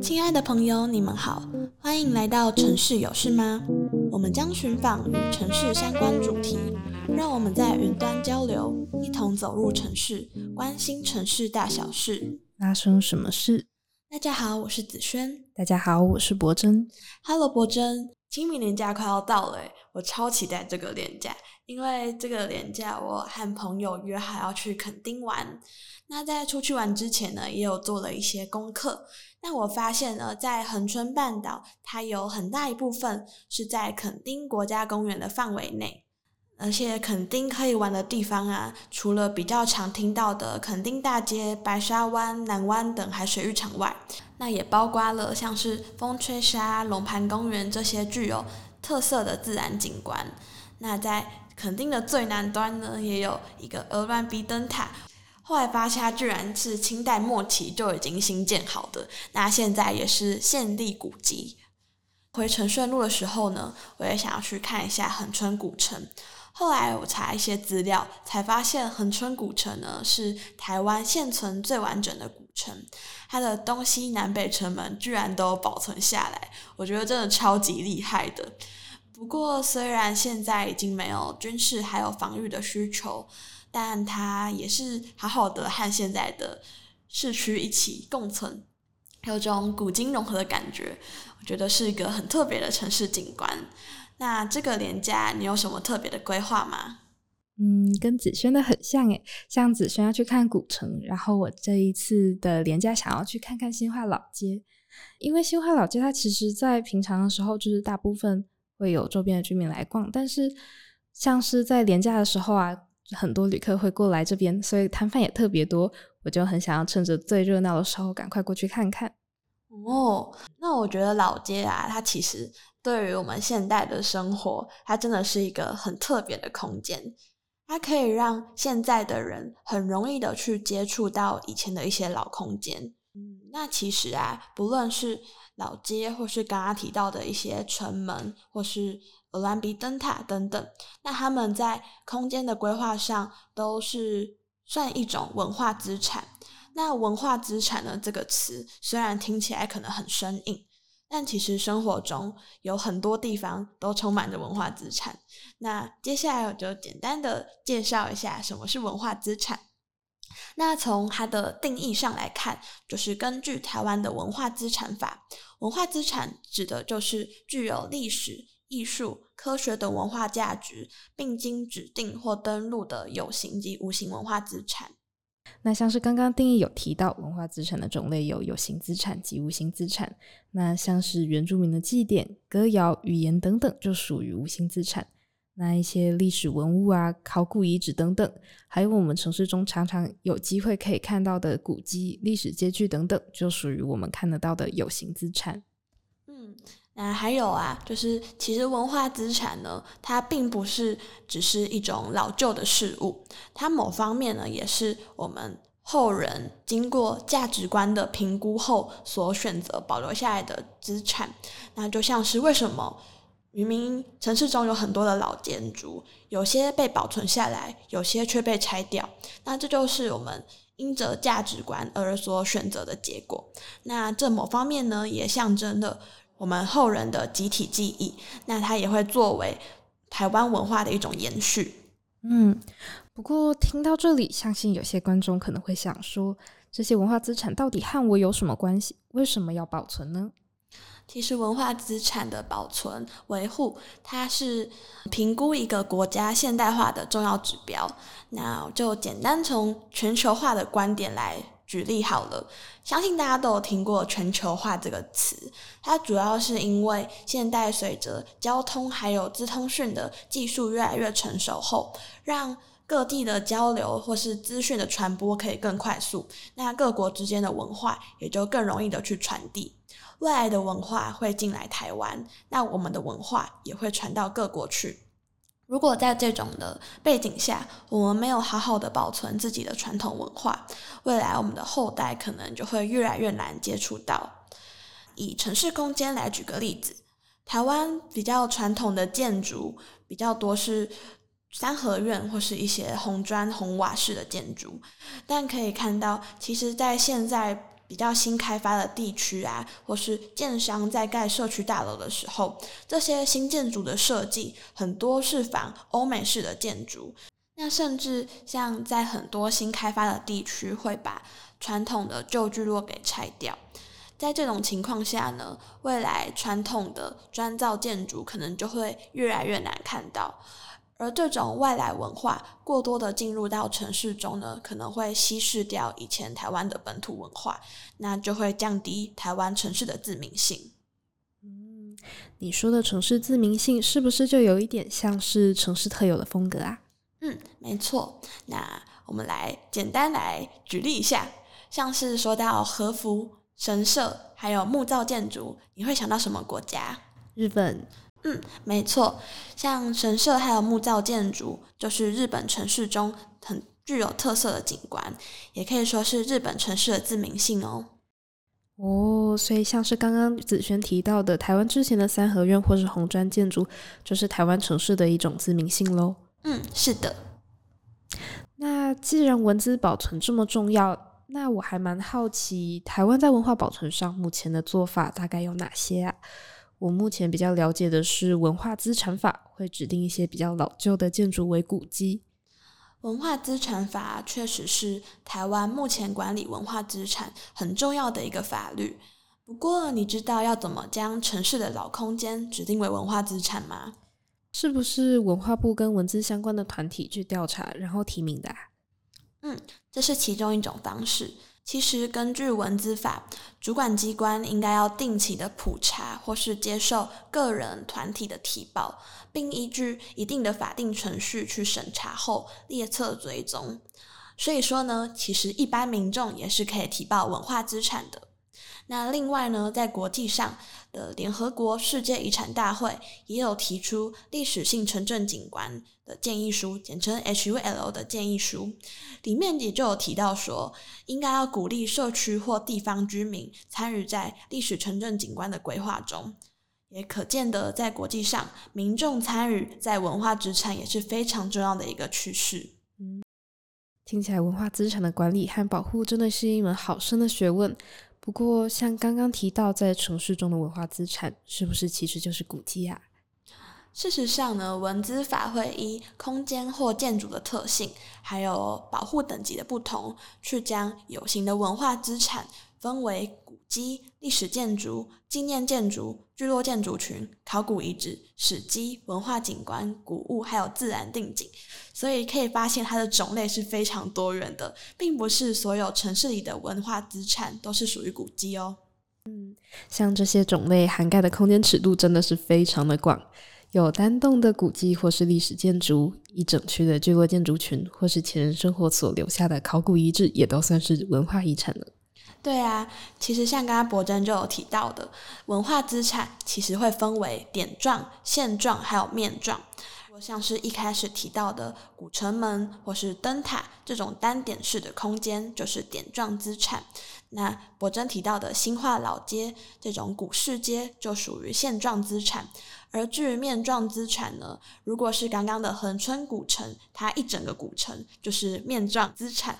亲爱的朋友，你们好，欢迎来到城市有事吗？我们将寻访与城市相关主题，让我们在云端交流，一同走入城市，关心城市大小事。发生什么事？大家好，我是子轩。大家好，我是博珍。Hello，博珍。清明年假快要到了，我超期待这个年假，因为这个连假我和朋友约好要去垦丁玩。那在出去玩之前呢，也有做了一些功课。那我发现呢，在恒春半岛，它有很大一部分是在垦丁国家公园的范围内。而且垦丁可以玩的地方啊，除了比较常听到的垦丁大街、白沙湾、南湾等海水浴场外，那也包括了像是风吹沙、龙盘公园这些具有特色的自然景观。那在垦丁的最南端呢，也有一个鹅銮鼻灯塔，后来发现它居然是清代末期就已经兴建好的，那现在也是县立古迹。回承顺路的时候呢，我也想要去看一下恒春古城。后来我查一些资料，才发现恒春古城呢是台湾现存最完整的古城，它的东西南北城门居然都保存下来，我觉得真的超级厉害的。不过虽然现在已经没有军事还有防御的需求，但它也是好好的和现在的市区一起共存，有种古今融合的感觉，我觉得是一个很特别的城市景观。那这个连假你有什么特别的规划吗？嗯，跟子轩的很像诶，像子轩要去看古城，然后我这一次的连假想要去看看新化老街，因为新化老街它其实在平常的时候就是大部分会有周边的居民来逛，但是像是在连假的时候啊，很多旅客会过来这边，所以摊贩也特别多，我就很想要趁着最热闹的时候赶快过去看看。哦，那我觉得老街啊，它其实。对于我们现代的生活，它真的是一个很特别的空间。它可以让现在的人很容易的去接触到以前的一些老空间。那其实啊，不论是老街，或是刚刚提到的一些城门，或是鹅銮鼻灯塔等等，那他们在空间的规划上都是算一种文化资产。那文化资产呢，这个词虽然听起来可能很生硬。但其实生活中有很多地方都充满着文化资产。那接下来我就简单的介绍一下什么是文化资产。那从它的定义上来看，就是根据台湾的文化资产法，文化资产指的就是具有历史、艺术、科学等文化价值，并经指定或登录的有形及无形文化资产。那像是刚刚定义有提到文化资产的种类有有形资产及无形资产。那像是原住民的祭典、歌谣、语言等等，就属于无形资产。那一些历史文物啊、考古遗址等等，还有我们城市中常常有机会可以看到的古迹、历史街区等等，就属于我们看得到的有形资产。嗯。那还有啊，就是其实文化资产呢，它并不是只是一种老旧的事物，它某方面呢，也是我们后人经过价值观的评估后所选择保留下来的资产。那就像是为什么明明城市中有很多的老建筑，有些被保存下来，有些却被拆掉，那这就是我们因着价值观而所选择的结果。那这某方面呢，也象征了。我们后人的集体记忆，那它也会作为台湾文化的一种延续。嗯，不过听到这里，相信有些观众可能会想说，这些文化资产到底和我有什么关系？为什么要保存呢？其实，文化资产的保存维护，它是评估一个国家现代化的重要指标。那就简单从全球化的观点来。举例好了，相信大家都有听过“全球化”这个词，它主要是因为现代随着交通还有资通讯的技术越来越成熟后，让各地的交流或是资讯的传播可以更快速，那各国之间的文化也就更容易的去传递。未来的文化会进来台湾，那我们的文化也会传到各国去。如果在这种的背景下，我们没有好好的保存自己的传统文化，未来我们的后代可能就会越来越难接触到。以城市空间来举个例子，台湾比较传统的建筑比较多是三合院或是一些红砖红瓦式的建筑，但可以看到，其实，在现在比较新开发的地区啊，或是建商在盖社区大楼的时候，这些新建筑的设计很多是仿欧美式的建筑。那甚至像在很多新开发的地区，会把传统的旧聚落给拆掉。在这种情况下呢，未来传统的砖造建筑可能就会越来越难看到。而这种外来文化过多的进入到城市中呢，可能会稀释掉以前台湾的本土文化，那就会降低台湾城市的自明性。嗯，你说的城市自明性是不是就有一点像是城市特有的风格啊？嗯，没错。那我们来简单来举例一下，像是说到和服、神社还有木造建筑，你会想到什么国家？日本。嗯，没错，像神社还有木造建筑，就是日本城市中很具有特色的景观，也可以说是日本城市的自明性哦。哦，所以像是刚刚子轩提到的，台湾之前的三合院或是红砖建筑，就是台湾城市的一种自明性喽。嗯，是的。那既然文字保存这么重要，那我还蛮好奇，台湾在文化保存上目前的做法大概有哪些啊？我目前比较了解的是文化资产法，会指定一些比较老旧的建筑为古迹。文化资产法确实是台湾目前管理文化资产很重要的一个法律。不过，你知道要怎么将城市的老空间指定为文化资产吗？是不是文化部跟文字相关的团体去调查，然后提名的啊？嗯，这是其中一种方式。其实，根据文字法，主管机关应该要定期的普查或是接受个人团体的提报，并依据一定的法定程序去审查后列册追踪。所以说呢，其实一般民众也是可以提报文化资产的。那另外呢，在国际上的联合国世界遗产大会也有提出历史性城镇景观的建议书，简称 HUL 的建议书，里面也就有提到说，应该要鼓励社区或地方居民参与在历史城镇景观的规划中。也可见得，在国际上，民众参与在文化资产也是非常重要的一个趋势。嗯，听起来文化资产的管理和保护真的是一门好深的学问。不过，像刚刚提到，在城市中的文化资产，是不是其实就是古迹啊？事实上呢，文资法会依空间或建筑的特性，还有保护等级的不同，去将有形的文化资产分为古迹、历史建筑、纪念建筑、聚落建筑群、考古遗址、史迹、文化景观、古物，还有自然定景。所以可以发现，它的种类是非常多元的，并不是所有城市里的文化资产都是属于古迹哦。嗯，像这些种类涵盖的空间尺度真的是非常的广，有单栋的古迹或是历史建筑，一整区的聚落建筑群，或是前人生活所留下的考古遗址，也都算是文化遗产了。对啊，其实像刚刚博真就有提到的，文化资产其实会分为点状、线状还有面状。像是一开始提到的古城门或是灯塔这种单点式的空间，就是点状资产。那博真提到的新化老街这种古市街，就属于线状资产。而至于面状资产呢，如果是刚刚的恒春古城，它一整个古城就是面状资产。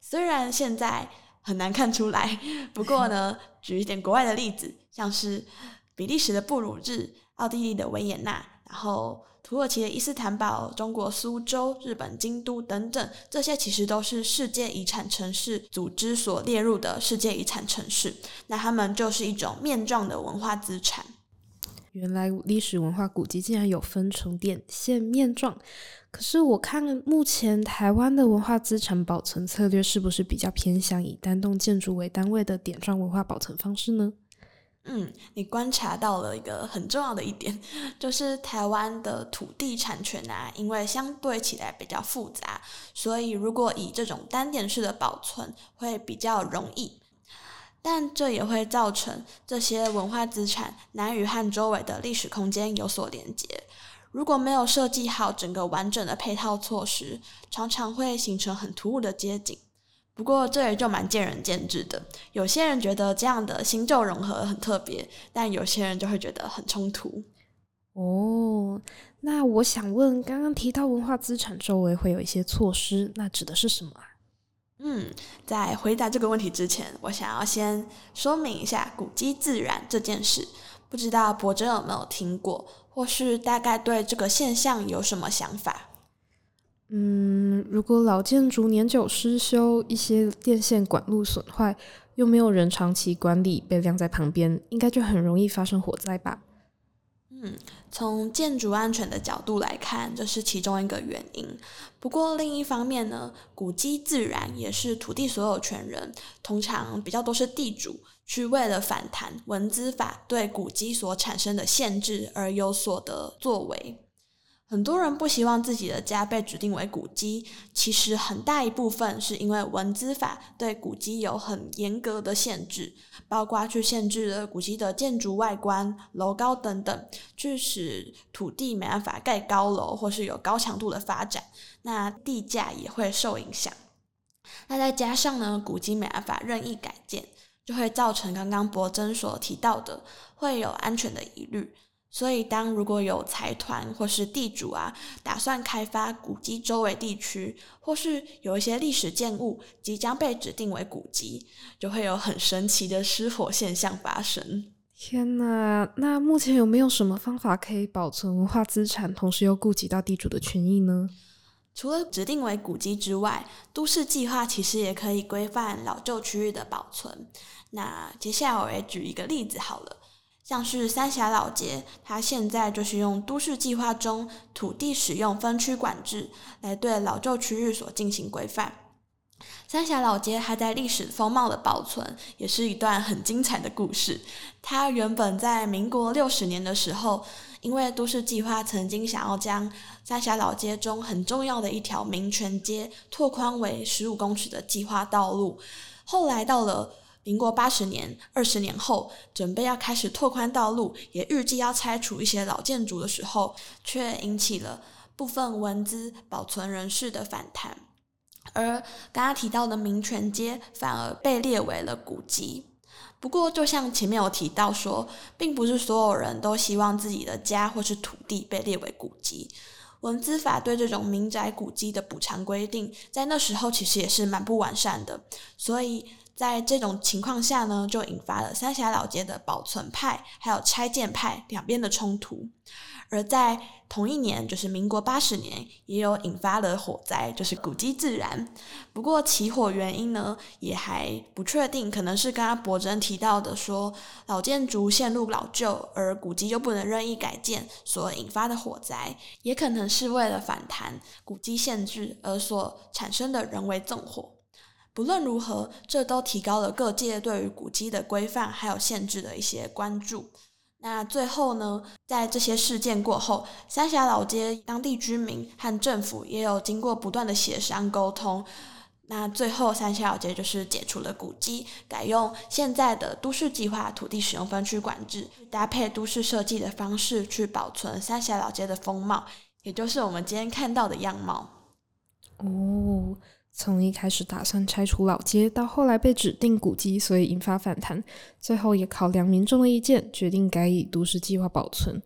虽然现在很难看出来，不过呢，举一点国外的例子，像是比利时的布鲁日、奥地利的维也纳，然后。土耳其的伊斯坦堡、中国苏州、日本京都等等，这些其实都是世界遗产城市组织所列入的世界遗产城市。那他们就是一种面状的文化资产。原来历史文化古迹竟然有分成点、线、面状。可是我看目前台湾的文化资产保存策略，是不是比较偏向以单栋建筑为单位的点状文化保存方式呢？嗯，你观察到了一个很重要的一点，就是台湾的土地产权啊，因为相对起来比较复杂，所以如果以这种单点式的保存会比较容易，但这也会造成这些文化资产难与和周围的历史空间有所连接。如果没有设计好整个完整的配套措施，常常会形成很突兀的街景。不过这也就蛮见仁见智的，有些人觉得这样的新旧融合很特别，但有些人就会觉得很冲突。哦，那我想问，刚刚提到文化资产周围会有一些措施，那指的是什么啊？嗯，在回答这个问题之前，我想要先说明一下古迹自燃这件事。不知道博真有没有听过，或是大概对这个现象有什么想法？嗯，如果老建筑年久失修，一些电线管路损坏，又没有人长期管理，被晾在旁边，应该就很容易发生火灾吧？嗯，从建筑安全的角度来看，这是其中一个原因。不过另一方面呢，古迹自然也是土地所有权人，通常比较多是地主，去为了反弹文资法对古迹所产生的限制而有所的作为。很多人不希望自己的家被指定为古迹，其实很大一部分是因为文资法对古迹有很严格的限制，包括去限制了古迹的建筑外观、楼高等等，致使土地没办法盖高楼或是有高强度的发展，那地价也会受影响。那再加上呢，古迹没办法任意改建，就会造成刚刚博真所提到的会有安全的疑虑。所以，当如果有财团或是地主啊，打算开发古迹周围地区，或是有一些历史建物即将被指定为古迹，就会有很神奇的失火现象发生。天哪！那目前有没有什么方法可以保存文化资产，同时又顾及到地主的权益呢？除了指定为古迹之外，都市计划其实也可以规范老旧区域的保存。那接下来我也举一个例子好了。像是三峡老街，它现在就是用都市计划中土地使用分区管制来对老旧区域所进行规范。三峡老街它在历史风貌的保存，也是一段很精彩的故事。它原本在民国六十年的时候，因为都市计划曾经想要将三峡老街中很重要的一条民权街拓宽为十五公尺的计划道路，后来到了。民国八十年，二十年后，准备要开始拓宽道路，也预计要拆除一些老建筑的时候，却引起了部分文资保存人士的反弹。而刚刚提到的民权街反而被列为了古迹。不过，就像前面有提到说，并不是所有人都希望自己的家或是土地被列为古迹。文资法对这种民宅古迹的补偿规定，在那时候其实也是蛮不完善的，所以。在这种情况下呢，就引发了三峡老街的保存派还有拆建派两边的冲突。而在同一年，就是民国八十年，也有引发了火灾，就是古迹自燃。不过起火原因呢，也还不确定，可能是刚刚柏真提到的说，老建筑线路老旧，而古迹又不能任意改建所引发的火灾，也可能是为了反弹古迹限制而所产生的人为纵火。不论如何，这都提高了各界对于古迹的规范还有限制的一些关注。那最后呢，在这些事件过后，三峡老街当地居民和政府也有经过不断的协商沟通。那最后，三峡老街就是解除了古迹，改用现在的都市计划土地使用分区管制，搭配都市设计的方式去保存三峡老街的风貌，也就是我们今天看到的样貌。哦。从一开始打算拆除老街，到后来被指定古迹，所以引发反弹，最后也考量民众的意见，决定改以都市计划保存。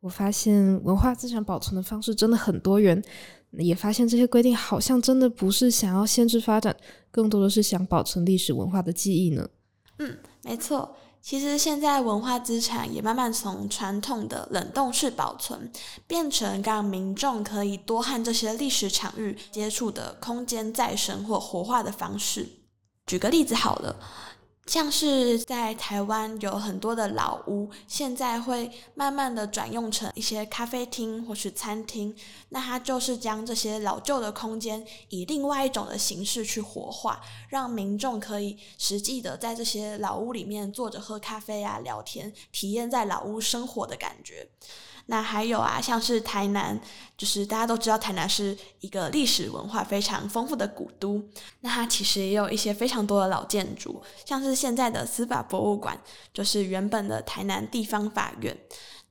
我发现文化资产保存的方式真的很多元，也发现这些规定好像真的不是想要限制发展，更多的是想保存历史文化的记忆呢。嗯，没错。其实现在文化资产也慢慢从传统的冷冻式保存，变成让民众可以多和这些历史场域接触的空间再生或活化的方式。举个例子好了。像是在台湾有很多的老屋，现在会慢慢的转用成一些咖啡厅或是餐厅，那它就是将这些老旧的空间以另外一种的形式去活化，让民众可以实际的在这些老屋里面坐着喝咖啡啊、聊天，体验在老屋生活的感觉。那还有啊，像是台南，就是大家都知道台南是一个历史文化非常丰富的古都。那它其实也有一些非常多的老建筑，像是现在的司法博物馆，就是原本的台南地方法院。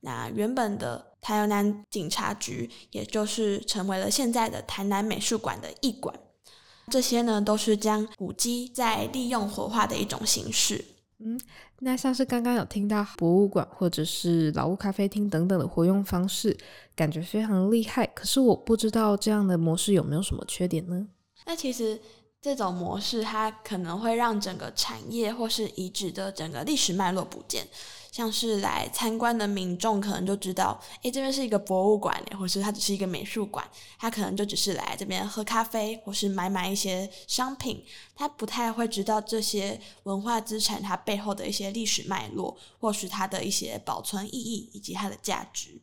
那原本的台南警察局，也就是成为了现在的台南美术馆的艺馆。这些呢，都是将古迹再利用活化的一种形式。嗯，那像是刚刚有听到博物馆或者是老屋咖啡厅等等的活用方式，感觉非常厉害。可是我不知道这样的模式有没有什么缺点呢？那其实这种模式它可能会让整个产业或是遗址的整个历史脉络不见。像是来参观的民众可能就知道，诶，这边是一个博物馆，或是它只是一个美术馆，他可能就只是来这边喝咖啡，或是买买一些商品，他不太会知道这些文化资产它背后的一些历史脉络，或是它的一些保存意义以及它的价值。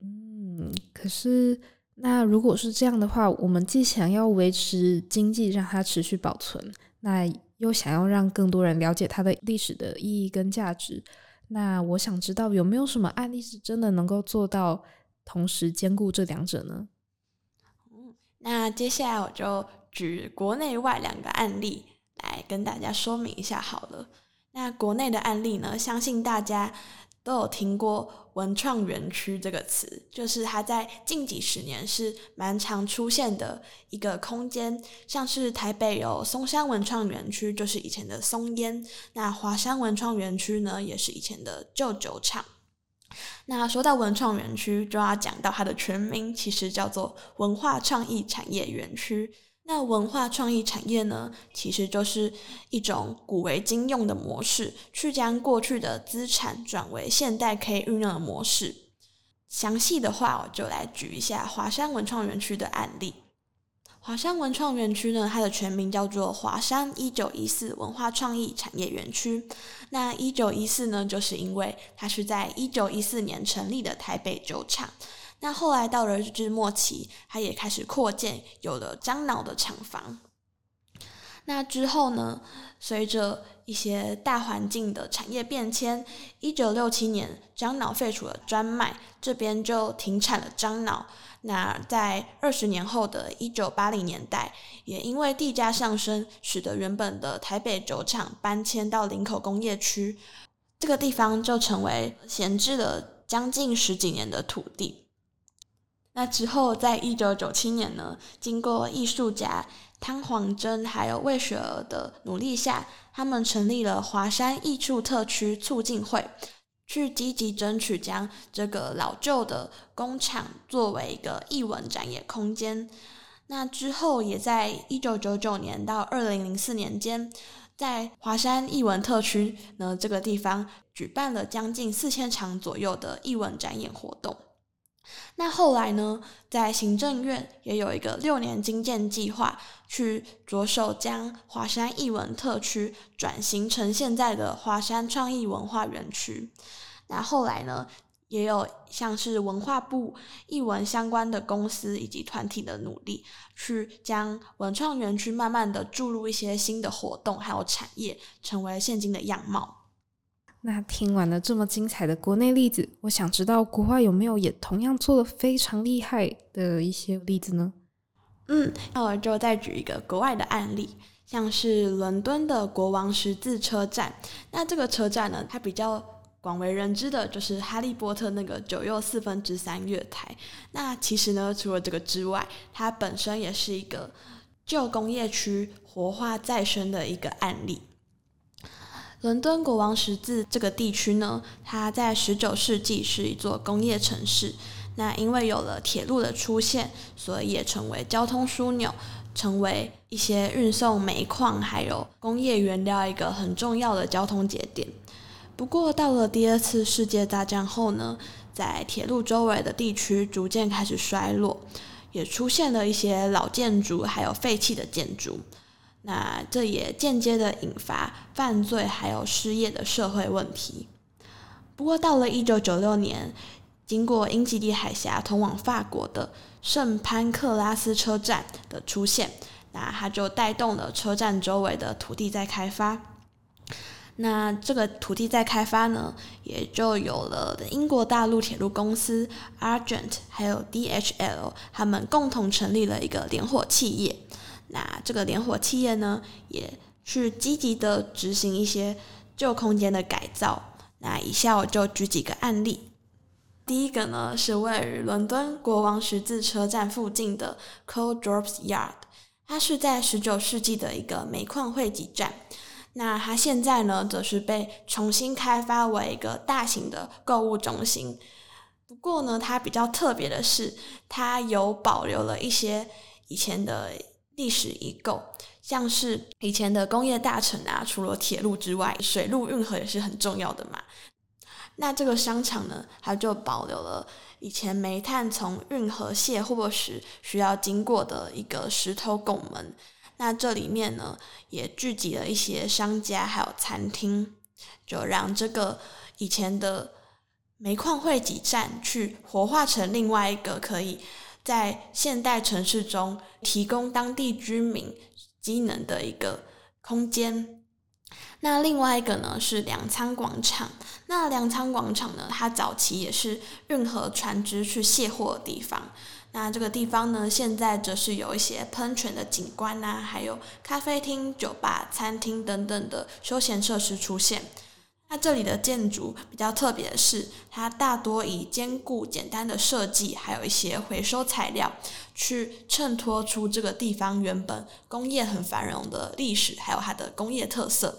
嗯，可是那如果是这样的话，我们既想要维持经济，让它持续保存，那又想要让更多人了解它的历史的意义跟价值，那我想知道有没有什么案例是真的能够做到同时兼顾这两者呢？嗯，那接下来我就举国内外两个案例来跟大家说明一下好了。那国内的案例呢，相信大家都有听过。文创园区这个词，就是它在近几十年是蛮常出现的一个空间，像是台北有松山文创园区，就是以前的松烟；那华山文创园区呢，也是以前的旧酒厂。那说到文创园区，就要讲到它的全名，其实叫做文化创意产业园区。那文化创意产业呢，其实就是一种古为今用的模式，去将过去的资产转为现代可以运用的模式。详细的话，我就来举一下华山文创园区的案例。华山文创园区呢，它的全名叫做华山一九一四文化创意产业园区。那一九一四呢，就是因为它是在一九一四年成立的台北酒厂。那后来到了日治末期，它也开始扩建，有了樟脑的厂房。那之后呢，随着一些大环境的产业变迁，一九六七年樟脑废除了专卖，这边就停产了樟脑。那在二十年后的一九八零年代，也因为地价上升，使得原本的台北酒厂搬迁到林口工业区，这个地方就成为闲置了将近十几年的土地。那之后，在一九九七年呢，经过艺术家汤黄珍还有魏雪儿的努力下，他们成立了华山艺术特区促进会，去积极争取将这个老旧的工厂作为一个艺文展演空间。那之后，也在一九九九年到二零零四年间，在华山艺文特区呢这个地方举办了将近四千场左右的艺文展演活动。那后来呢，在行政院也有一个六年精建计划，去着手将华山艺文特区转型成现在的华山创意文化园区。那后来呢，也有像是文化部艺文相关的公司以及团体的努力，去将文创园区慢慢的注入一些新的活动还有产业，成为现今的样貌。那听完了这么精彩的国内例子，我想知道国外有没有也同样做的非常厉害的一些例子呢？嗯，那我就再举一个国外的案例，像是伦敦的国王十字车站。那这个车站呢，它比较广为人知的就是哈利波特那个九又四分之三月台。那其实呢，除了这个之外，它本身也是一个旧工业区活化再生的一个案例。伦敦国王十字这个地区呢，它在十九世纪是一座工业城市。那因为有了铁路的出现，所以也成为交通枢纽，成为一些运送煤矿还有工业原料一个很重要的交通节点。不过到了第二次世界大战后呢，在铁路周围的地区逐渐开始衰落，也出现了一些老建筑还有废弃的建筑。那这也间接的引发犯罪还有失业的社会问题。不过到了一九九六年，经过英吉利海峡通往法国的圣潘克拉斯车站的出现，那它就带动了车站周围的土地在开发。那这个土地在开发呢，也就有了英国大陆铁路公司 Argent 还有 DHL，他们共同成立了一个联伙企业。那这个联伙企业呢，也去积极的执行一些旧空间的改造。那以下我就举几个案例。第一个呢，是位于伦敦国王十字车站附近的 Coal Drops Yard，它是在十九世纪的一个煤矿汇集站。那它现在呢，则是被重新开发为一个大型的购物中心。不过呢，它比较特别的是，它有保留了一些以前的历史遗构，像是以前的工业大城啊，除了铁路之外，水路运河也是很重要的嘛。那这个商场呢，它就保留了以前煤炭从运河卸货时需要经过的一个石头拱门。那这里面呢，也聚集了一些商家还有餐厅，就让这个以前的。煤矿汇集站去活化成另外一个可以在现代城市中提供当地居民机能的一个空间。那另外一个呢，是粮仓广场。那粮仓广场呢，它早期也是运河船只去卸货的地方。那这个地方呢，现在则是有一些喷泉的景观呐、啊，还有咖啡厅、酒吧、餐厅等等的休闲设施出现。那这里的建筑比较特别的是，它大多以坚固简单的设计，还有一些回收材料，去衬托出这个地方原本工业很繁荣的历史，还有它的工业特色。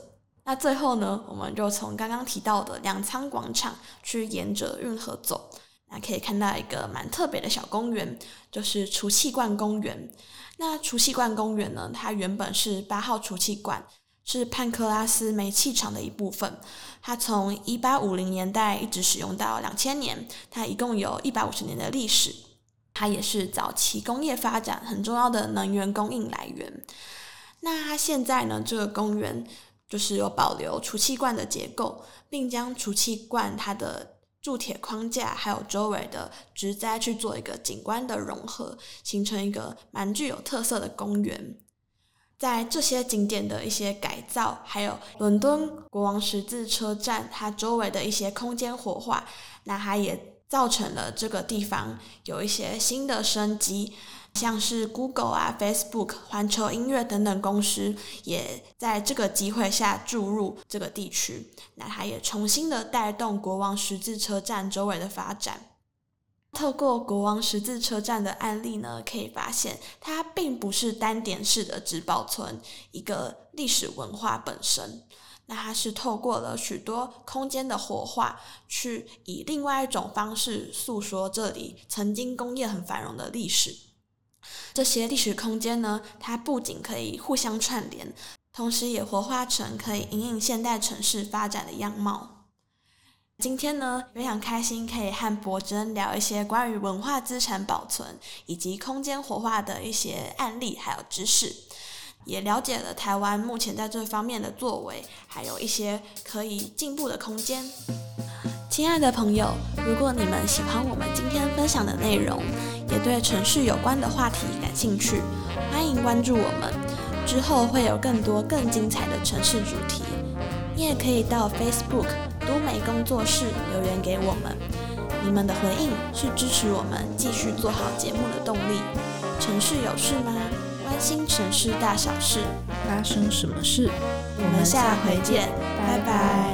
那最后呢，我们就从刚刚提到的粮仓广场去沿着运河走，那可以看到一个蛮特别的小公园，就是储气罐公园。那储气罐公园呢，它原本是八号储气罐。是潘克拉斯煤气厂的一部分，它从一八五零年代一直使用到两千年，它一共有一百五十年的历史。它也是早期工业发展很重要的能源供应来源。那它现在呢，这个公园就是有保留储气罐的结构，并将储气罐它的铸铁框架还有周围的植栽去做一个景观的融合，形成一个蛮具有特色的公园。在这些景点的一些改造，还有伦敦国王十字车站它周围的一些空间活化，那它也造成了这个地方有一些新的生机，像是 Google 啊、Facebook、环球音乐等等公司也在这个机会下注入这个地区，那它也重新的带动国王十字车站周围的发展。透过国王十字车站的案例呢，可以发现它并不是单点式的只保存一个历史文化本身，那它是透过了许多空间的活化，去以另外一种方式诉说这里曾经工业很繁荣的历史。这些历史空间呢，它不仅可以互相串联，同时也活化成可以引领现代城市发展的样貌。今天呢，非常开心可以和柏禛聊一些关于文化资产保存以及空间活化的一些案例，还有知识，也了解了台湾目前在这方面的作为，还有一些可以进步的空间。亲爱的朋友，如果你们喜欢我们今天分享的内容，也对城市有关的话题感兴趣，欢迎关注我们，之后会有更多更精彩的城市主题。你也可以到 Facebook 都美工作室留言给我们，你们的回应是支持我们继续做好节目的动力。城市有事吗？关心城市大小事，发生什么事？我们下回见，拜拜。拜拜。